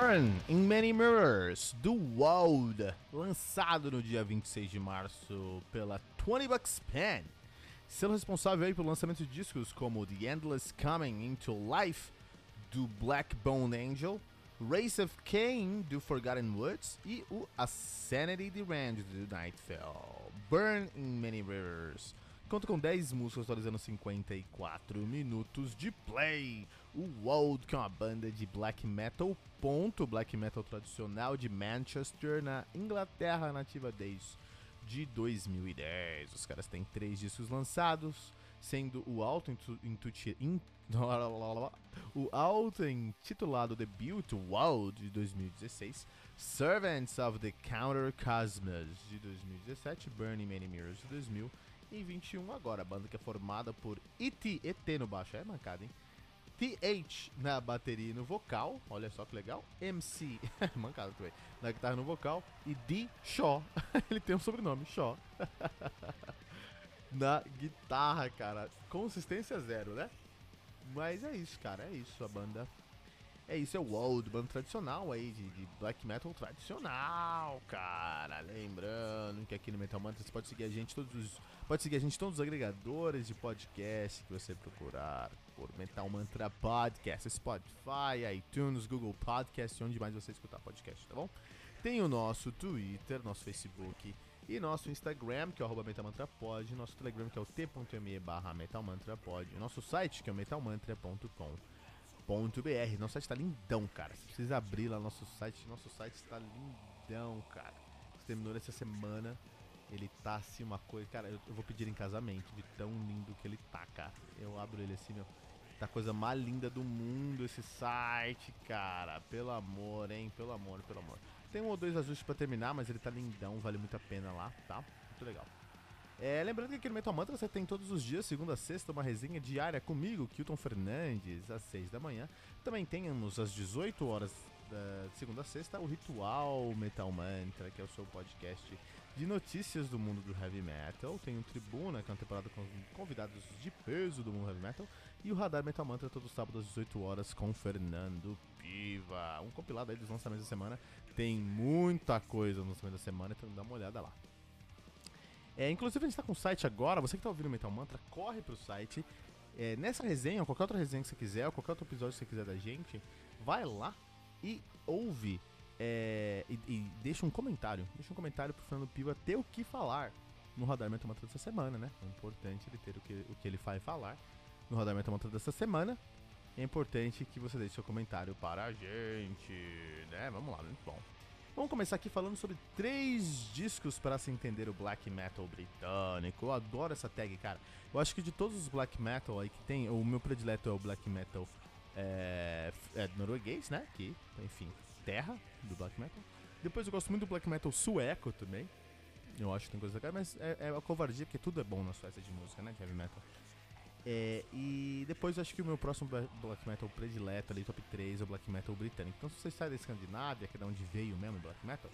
Burn in Many Mirrors do World, lançado no dia 26 de março pela 20 Bucks Pen, sendo responsável aí pelo lançamento de discos como The Endless Coming Into Life do Black Bone Angel, Race of Cain do Forgotten Woods e o A Sanity Deranged do Nightfell. Burn in Many Mirrors conta com 10 músicas atualizando 54 minutos de play. O World, que é uma banda de black metal, ponto, black metal tradicional de Manchester, na Inglaterra, nativa desde de 2010. Os caras têm três discos lançados, sendo o auto o auto intitulado debut World de 2016, Servants of the Counter Cosmos de 2017, Burning Many Mirrors de 2021. Agora, a banda que é formada por E.T. ET no baixo, é mancada, hein? TH na bateria e no vocal, olha só que legal. MC, mancado também, na guitarra e no vocal. E D. Shaw, ele tem um sobrenome, Shaw. na guitarra, cara. Consistência zero, né? Mas é isso, cara, é isso. A banda é isso, é o Old, banda tradicional aí, de, de, black metal tradicional, cara. Lembrando que aqui no Metal Mantra você pode seguir a gente todos os, pode seguir a gente todos os agregadores de podcast que você procurar por Metal Mantra Podcast, Spotify, iTunes, Google Podcast, onde mais você escutar podcast, tá bom? Tem o nosso Twitter, nosso Facebook e nosso Instagram, que é o metalmantrapod, nosso Telegram, que é o t.me barra metalmantrapod, nosso site, que é o metalmantra.com br Nosso site tá lindão, cara. Você precisa abrir lá nosso site. Nosso site está lindão, cara. Você terminou essa semana. Ele tá assim uma coisa. Cara, eu, eu, vou pedir em casamento de tão lindo que ele tá, cara. Eu abro ele assim, meu. Tá a coisa mais linda do mundo esse site, cara. Pelo amor, hein? Pelo amor, pelo amor. Tem um ou dois ajustes para terminar, mas ele tá lindão, vale muito a pena lá, tá? Muito legal. É, lembrando que aqui no Metal Mantra você tem todos os dias, segunda a sexta, uma resenha diária comigo, Kilton Fernandes, às 6 da manhã. Também temos às 18 horas da segunda a sexta o Ritual Metal Mantra, que é o seu podcast de notícias do mundo do heavy metal. Tem o Tribuna, que é uma temporada com convidados de peso do mundo heavy metal. E o Radar Metal Mantra todo sábado às 18 horas com Fernando Piva. Um compilado aí dos lançamentos da semana. Tem muita coisa no lançamento da semana, então dá uma olhada lá. É, inclusive a gente está com o site agora, você que está ouvindo o Metal Mantra, corre pro site. É, nessa resenha, ou qualquer outra resenha que você quiser, ou qualquer outro episódio que você quiser da gente, vai lá e ouve é, e, e, deixa um comentário. Deixa um comentário pro Fernando Piva ter o que falar no Radar Metal Mantra dessa semana, né? É importante ele ter o que, o que ele vai falar no Radar Metal Mantra dessa semana. É importante que você deixe seu comentário para a gente, né? Vamos lá, muito bom. Vamos começar aqui falando sobre três discos para se entender o black metal britânico. Eu adoro essa tag, cara. Eu acho que de todos os black metal aí que tem, o meu predileto é o black metal é, é norueguês, né? Que, enfim, terra do black metal. Depois eu gosto muito do black metal sueco também. Eu acho que tem coisa legal, mas é, é a covardia, porque tudo é bom na Suécia de música, né? Heavy metal. É, e depois acho que o meu próximo black metal predileto ali, top 3, é o black metal britânico. Então se você sai da Escandinávia, que é da onde veio mesmo o black metal,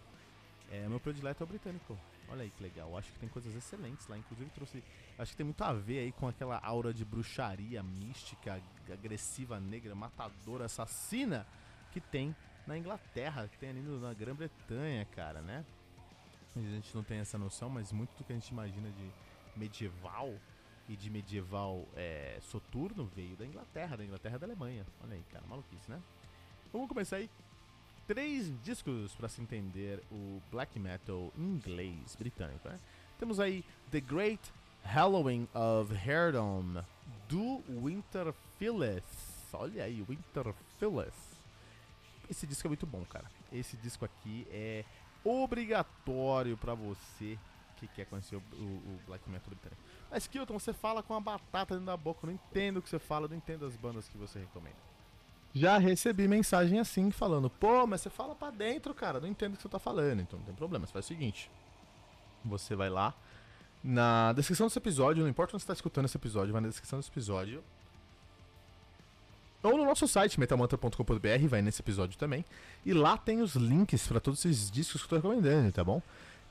é, meu predileto é o britânico. Olha aí que legal, acho que tem coisas excelentes lá. Inclusive trouxe. Acho que tem muito a ver aí com aquela aura de bruxaria mística, agressiva, negra, matadora, assassina que tem na Inglaterra, que tem ali na Grã-Bretanha, cara, né? A gente não tem essa noção, mas muito do que a gente imagina de medieval e de medieval é, soturno veio da Inglaterra, da Inglaterra da Alemanha. Olha aí, cara, maluquice, né? Vamos começar aí. Três discos para se entender o black metal inglês britânico, né? Temos aí The Great Halloween of Herdom do Winter Phyllis. Olha aí, Winter Phyllis. Esse disco é muito bom, cara. Esse disco aqui é obrigatório para você que quer conhecer o, o, o black metal britânico. Mas Kilton, você fala com a batata dentro da boca, eu não entendo o que você fala, eu não entendo as bandas que você recomenda. Já recebi mensagem assim, falando: pô, mas você fala pra dentro, cara, não entendo o que você tá falando. Então não tem problema, você faz o seguinte: você vai lá na descrição desse episódio, não importa onde você tá escutando esse episódio, vai na descrição desse episódio. Ou no nosso site, metamantra.com.br, vai nesse episódio também. E lá tem os links para todos esses discos que eu tô recomendando, tá bom?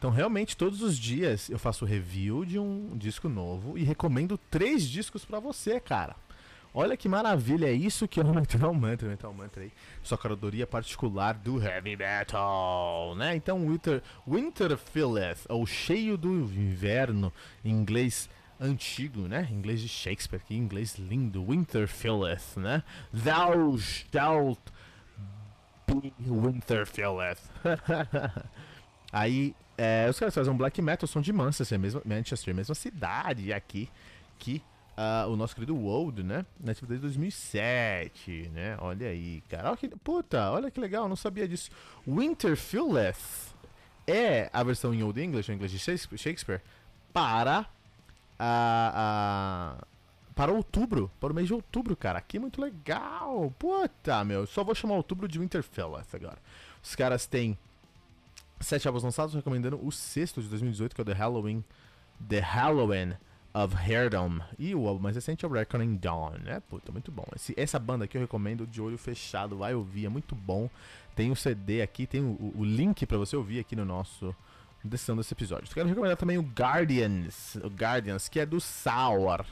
Então, realmente, todos os dias eu faço review de um disco novo e recomendo três discos para você, cara. Olha que maravilha, é isso que é o Metal Mantra, Metal Mantra aí. Sua curadoria particular do Heavy Metal, né? Então, Winter, Winter Filleth, ou Cheio do Inverno, em inglês antigo, né? Em inglês de Shakespeare, que inglês lindo. Winter Filleth, né? Thou shalt be Winter Filleth. aí, é, os caras fazem um black metal, som de Manchester, mesma, Manchester, mesma cidade aqui, que uh, o nosso querido World, né? Nativo desde 2007, né? Olha aí, cara. Olha que, puta, olha que legal, não sabia disso. Winterfelleth é a versão em Old English, em inglês de Shakespeare, para a para outubro, para o mês de outubro, cara. Que muito legal. Puta, meu. Só vou chamar outubro de Winterfelleth agora. Os caras têm sete álbuns lançados, recomendando o sexto de 2018, que é o The Halloween. The Halloween of Hairdom. E o álbum mais recente é o Reckoning Dawn, né? Puta, muito bom. Esse, essa banda aqui eu recomendo de olho fechado, vai ouvir, é muito bom. Tem o CD aqui, tem o, o link para você ouvir aqui no nosso descrição desse episódio. Quero recomendar também o Guardians, o Guardians, que é do Sour.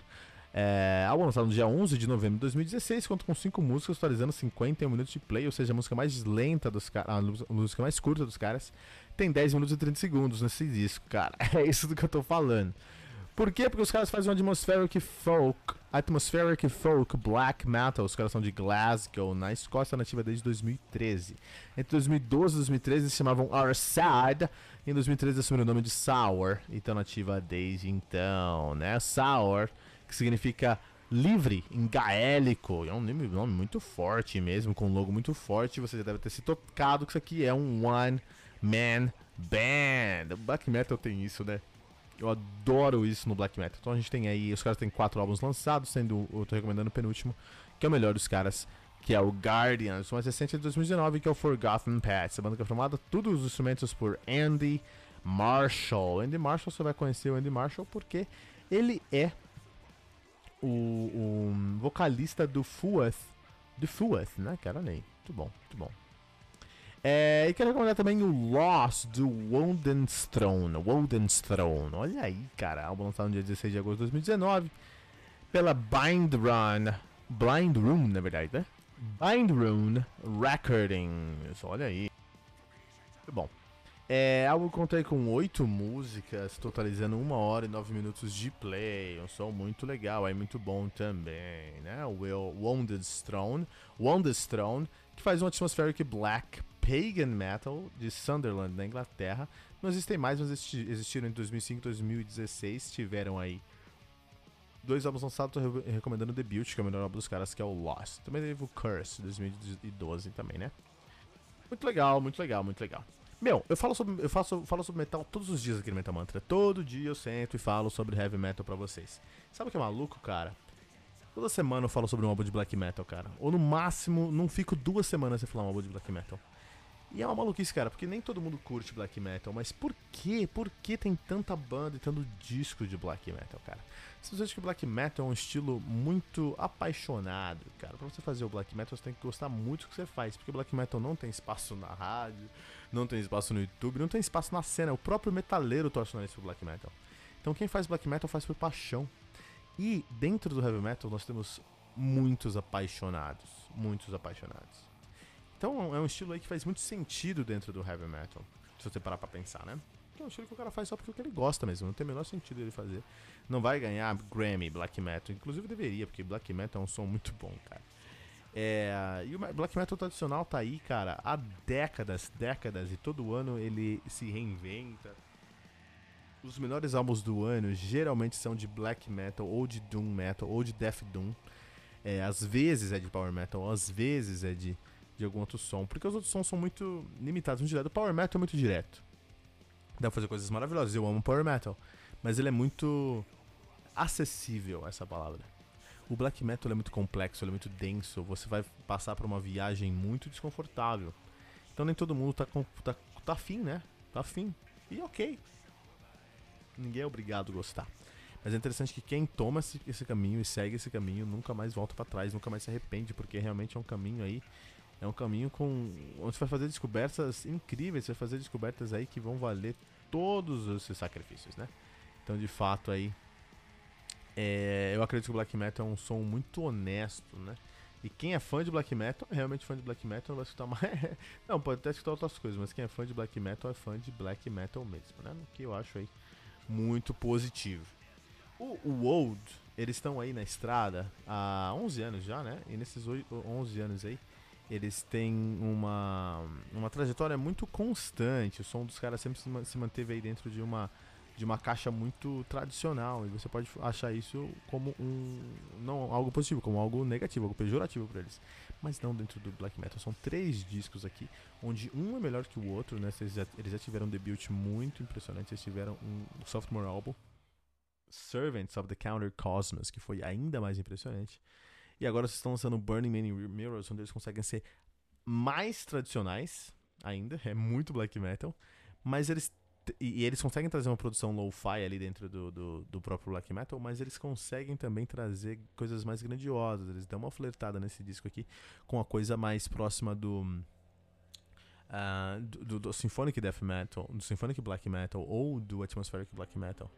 É, álbum lançado no dia 11 de novembro de 2016, conta com 5 músicas, atualizando 51 minutos de play, ou seja, a música mais lenta dos caras, a música mais curta dos caras, tem 10 minutos e 30 segundos nesse disco, cara. É isso do que eu tô falando. Por quê? Porque os caras fazem um atmospheric folk, atmospheric folk black metal. Os caras são de Glasgow, na Escócia nativa desde 2013. Entre 2012 e 2013 eles se chamavam Arsad. E em 2013 assumiram o nome de Sour. E estão nativa desde então, né? Sour, que significa livre em gaélico. É um nome, muito forte mesmo, com um logo muito forte. Você já deve ter se tocado que isso aqui é um one man band. O black metal tem isso, né? Eu adoro isso no black metal. Então a gente tem aí, os caras têm quatro álbuns lançados, sendo eu tô recomendando o penúltimo, que é o melhor dos caras, que é o Guardians, o mais recente é de 2019, que é o Forgotten Pets. A banda que é formada, todos os instrumentos por Andy Marshall. Andy Marshall, você vai conhecer o Andy Marshall porque ele é o, o vocalista do Fuath, do Fuath, né? Cara, nem. Muito bom, muito bom. É, e quero recomendar também o Lost do. Woden's Throne. Olha aí, cara. Álbum lançado no dia 16 de agosto de 2019. Pela Bind Run. Blind Room, na verdade, né? Bind Room Recordings. Olha aí. É, álbum contei com oito músicas, totalizando uma hora e nove minutos de play. Um som muito legal, é muito bom também, né? O Wounded Throne, que faz um atmospheric black Pagan Metal de Sunderland, na Inglaterra. Não existem mais, mas existiram em 2005 e 2016. Tiveram aí dois álbuns lançados. Tô recomendando o debut, que é o melhor álbum dos caras, que é o Lost. Também teve o Curse, 2012 também, né? Muito legal, muito legal, muito legal. Meu, eu falo sobre, eu faço, falo sobre metal todos os dias aqui no Metal Mantra. Todo dia eu sento e falo sobre heavy metal pra vocês. Sabe o que é maluco, cara? Toda semana eu falo sobre um álbum de black metal, cara. Ou no máximo, não fico duas semanas sem falar um álbum de black metal. E é uma maluquice, cara, porque nem todo mundo curte black metal, mas por quê? Por que tem tanta banda e tanto disco de black metal, cara? Acha que black metal é um estilo muito apaixonado, cara. Pra você fazer o black metal, você tem que gostar muito do que você faz, porque black metal não tem espaço na rádio, não tem espaço no YouTube, não tem espaço na cena. O próprio metaleiro torce o nariz pro black metal. Então quem faz black metal faz por paixão. E dentro do heavy metal nós temos muitos apaixonados, muitos apaixonados. Então é um estilo aí que faz muito sentido dentro do heavy metal, se você parar pra pensar, né? É um estilo que o cara faz só porque ele gosta mesmo, não tem o menor sentido ele fazer. Não vai ganhar Grammy Black Metal, inclusive deveria, porque Black Metal é um som muito bom, cara. É, e o Black Metal tradicional tá aí, cara, há décadas, décadas, e todo ano ele se reinventa. Os melhores álbuns do ano geralmente são de Black Metal, ou de Doom Metal, ou de Death Doom. É, às vezes é de Power Metal, às vezes é de de algum outro som. Porque os outros sons são muito limitados, muito direto. O Power Metal é muito direto. Dá pra fazer coisas maravilhosas. Eu amo Power Metal. Mas ele é muito acessível, essa palavra. O black metal é muito complexo, é muito denso, você vai passar por uma viagem muito desconfortável. Então nem todo mundo tá, com, tá, tá afim, né? Tá afim. E ok. Ninguém é obrigado a gostar. Mas é interessante que quem toma esse, esse caminho e segue esse caminho nunca mais volta para trás, nunca mais se arrepende, porque realmente é um caminho aí. É um caminho com. onde você vai fazer descobertas incríveis, você vai fazer descobertas aí que vão valer todos os seus sacrifícios, né? Então de fato aí é, eu acredito que o black metal é um som muito honesto, né? E quem é fã de black metal, realmente fã de black metal, vai escutar mais. não, pode até escutar outras coisas, mas quem é fã de black metal é fã de black metal mesmo, né? O que eu acho aí muito positivo. O, o Old, eles estão aí na estrada há 11 anos já, né? E nesses 11 anos aí, eles têm uma, uma trajetória muito constante. O som dos caras sempre se manteve aí dentro de uma de uma caixa muito tradicional e você pode achar isso como um não algo positivo, como algo negativo, algo pejorativo para eles. Mas não dentro do black metal. São três discos aqui, onde um é melhor que o outro, né? Eles já, eles já tiveram um debut muito impressionante, eles tiveram um sophomore album Servants of the Counter Cosmos, que foi ainda mais impressionante. E agora vocês estão lançando Burning Many Mirrors, onde eles conseguem ser mais tradicionais ainda, é muito black metal, mas eles e, e, eles conseguem trazer uma produção lo-fi ali dentro do, do, do, próprio black metal, mas eles conseguem também trazer coisas mais grandiosas. Eles dão uma flertada nesse disco aqui com a coisa mais próxima do, uh, do, do, Symphonic Death Metal, do Symphonic Black Metal ou do Atmospheric Black Metal.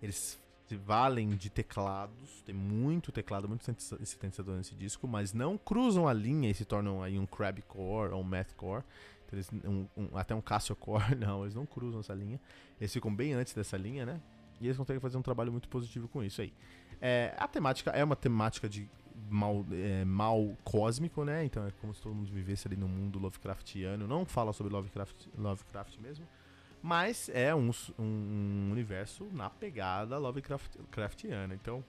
Eles valem de teclados, tem muito teclado, muito sintetizador nesse disco, mas não cruzam a linha e se tornam aí um crabcore ou um mathcore. Eles, um, um, até um Casio Core, não, eles não cruzam essa linha. Eles ficam bem antes dessa linha, né? E eles conseguem fazer um trabalho muito positivo com isso aí. É, a temática é uma temática de mal, é, mal cósmico, né? Então é como se todo mundo vivesse ali no mundo Lovecraftiano. Não fala sobre Lovecraft, Lovecraft mesmo, mas é um, um universo na pegada Lovecraftiana. Então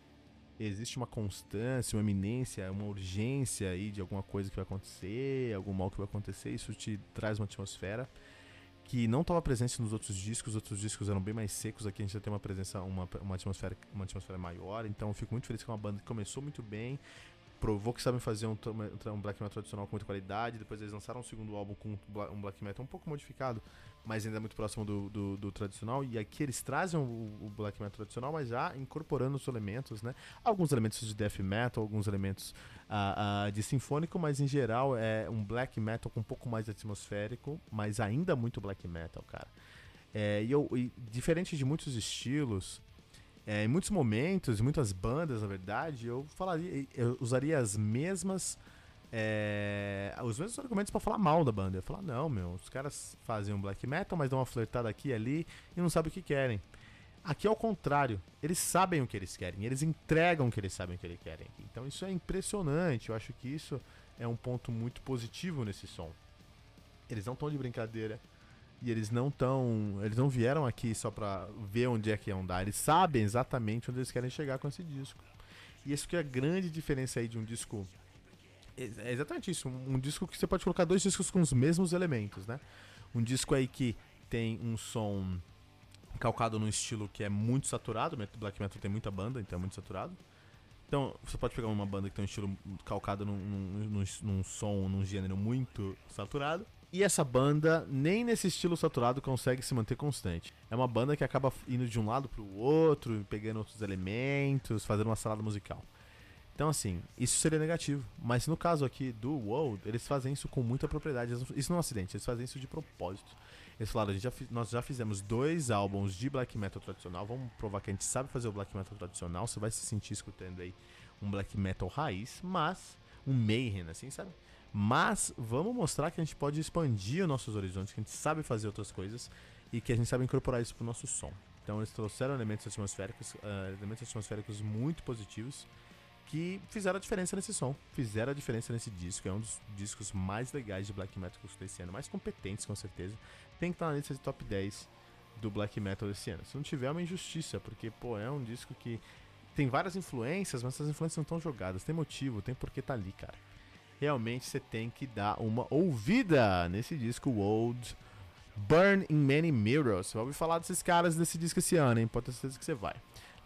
existe uma constância, uma eminência, uma urgência aí de alguma coisa que vai acontecer, algum mal que vai acontecer, isso te traz uma atmosfera que não estava presente nos outros discos, os outros discos eram bem mais secos, aqui a gente já tem uma presença, uma, uma, atmosfera, uma atmosfera maior, então eu fico muito feliz com uma banda que começou muito bem, provou que sabem fazer um, um, black metal tradicional com muita qualidade. Depois eles lançaram um segundo álbum com um black metal um pouco modificado, mas ainda muito próximo do, do, do tradicional. E aqui eles trazem o, o, black metal tradicional, mas já incorporando os elementos, né? Alguns elementos de death metal, alguns elementos uh, uh, de sinfônico, mas em geral é um black metal com um pouco mais atmosférico, mas ainda muito black metal, cara. É, e, eu, e diferente de muitos estilos, é, em muitos momentos, muitas bandas, na verdade, eu falaria, eu usaria as mesmas. É, os mesmos argumentos para falar mal da banda. Eu falar, não, meu, os caras fazem um black metal, mas dão uma flertada aqui e ali e não sabem o que querem. Aqui é o contrário, eles sabem o que eles querem, eles entregam o que eles sabem que eles querem. Então isso é impressionante, eu acho que isso é um ponto muito positivo nesse som. Eles não estão de brincadeira, e eles não tão. Eles não vieram aqui só pra ver onde é que iam dar. Eles sabem exatamente onde eles querem chegar com esse disco. E isso que é a grande diferença aí de um disco. É, é exatamente isso. Um disco que você pode colocar dois discos com os mesmos elementos, né? Um disco aí que tem um som calcado num estilo que é muito saturado. Black Metal tem muita banda, então é muito saturado. Então, você pode pegar uma banda que tem um estilo calcado num, num, num, num som, num gênero muito saturado e essa banda, nem nesse estilo saturado, consegue se manter constante. É uma banda que acaba indo de um lado pro outro, pegando outros elementos, fazendo uma salada musical. Então, assim, isso seria negativo. Mas no caso aqui do World, eles fazem isso com muita propriedade. Isso não é um acidente, eles fazem isso de propósito. Eles falaram, já nós já fizemos dois álbuns de black metal tradicional. Vamos provar que a gente sabe fazer o black metal tradicional. Você vai se sentir escutando aí um black metal raiz, mas um mayhem, assim, sabe? Mas vamos mostrar que a gente pode expandir os nossos horizontes, que a gente sabe fazer outras coisas e que a gente sabe incorporar isso pro nosso som. Então eles trouxeram elementos atmosféricos, uh, elementos atmosféricos muito positivos que fizeram a diferença nesse som, fizeram a diferença nesse disco. É um dos discos mais legais de black metal que eu ano, mais competentes com certeza. Tem que estar na lista de top 10 do black metal desse ano. Se não tiver, é uma injustiça, porque pô, é um disco que tem várias influências, mas essas influências não estão jogadas. Tem motivo, tem porquê tá ali, cara realmente você tem que dar uma ouvida nesse disco Old Burn in Many Mirrors. Você vai ouvir falar desses caras desse disco esse ano, hein? Pode ter certeza que você vai.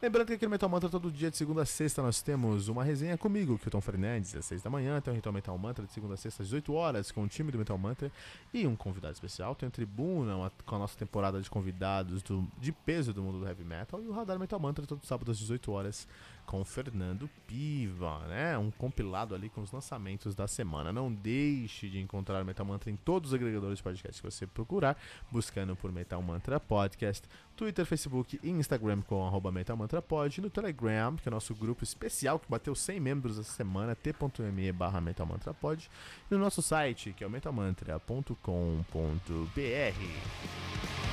Lembrando que aqui no Metal Mantra, todo dia de segunda a sexta, nós temos uma resenha comigo, Kilton Fernandes, às 6 da manhã. Tem o Ritual Metal Mantra de segunda a sexta, às 18 horas, com o time do Metal Mantra e um convidado especial. Tem a Tribuna, uma, com a nossa temporada de convidados do, de peso do mundo do heavy metal. E o Radar Metal Mantra, todo sábado às 18 horas, com Fernando Piva, né? Um compilado ali com os lançamentos da semana. Não deixe de encontrar Metal Mantra em todos os agregadores de podcast que você procurar, buscando por Metal Mantra Podcast, Twitter, Facebook e Instagram com arroba Metal Mantra Pod, no Telegram, que é o nosso grupo especial que bateu 100 membros essa semana, t.me barra Metal Mantra Pod, e no nosso site, que é o metalmantra.com.br.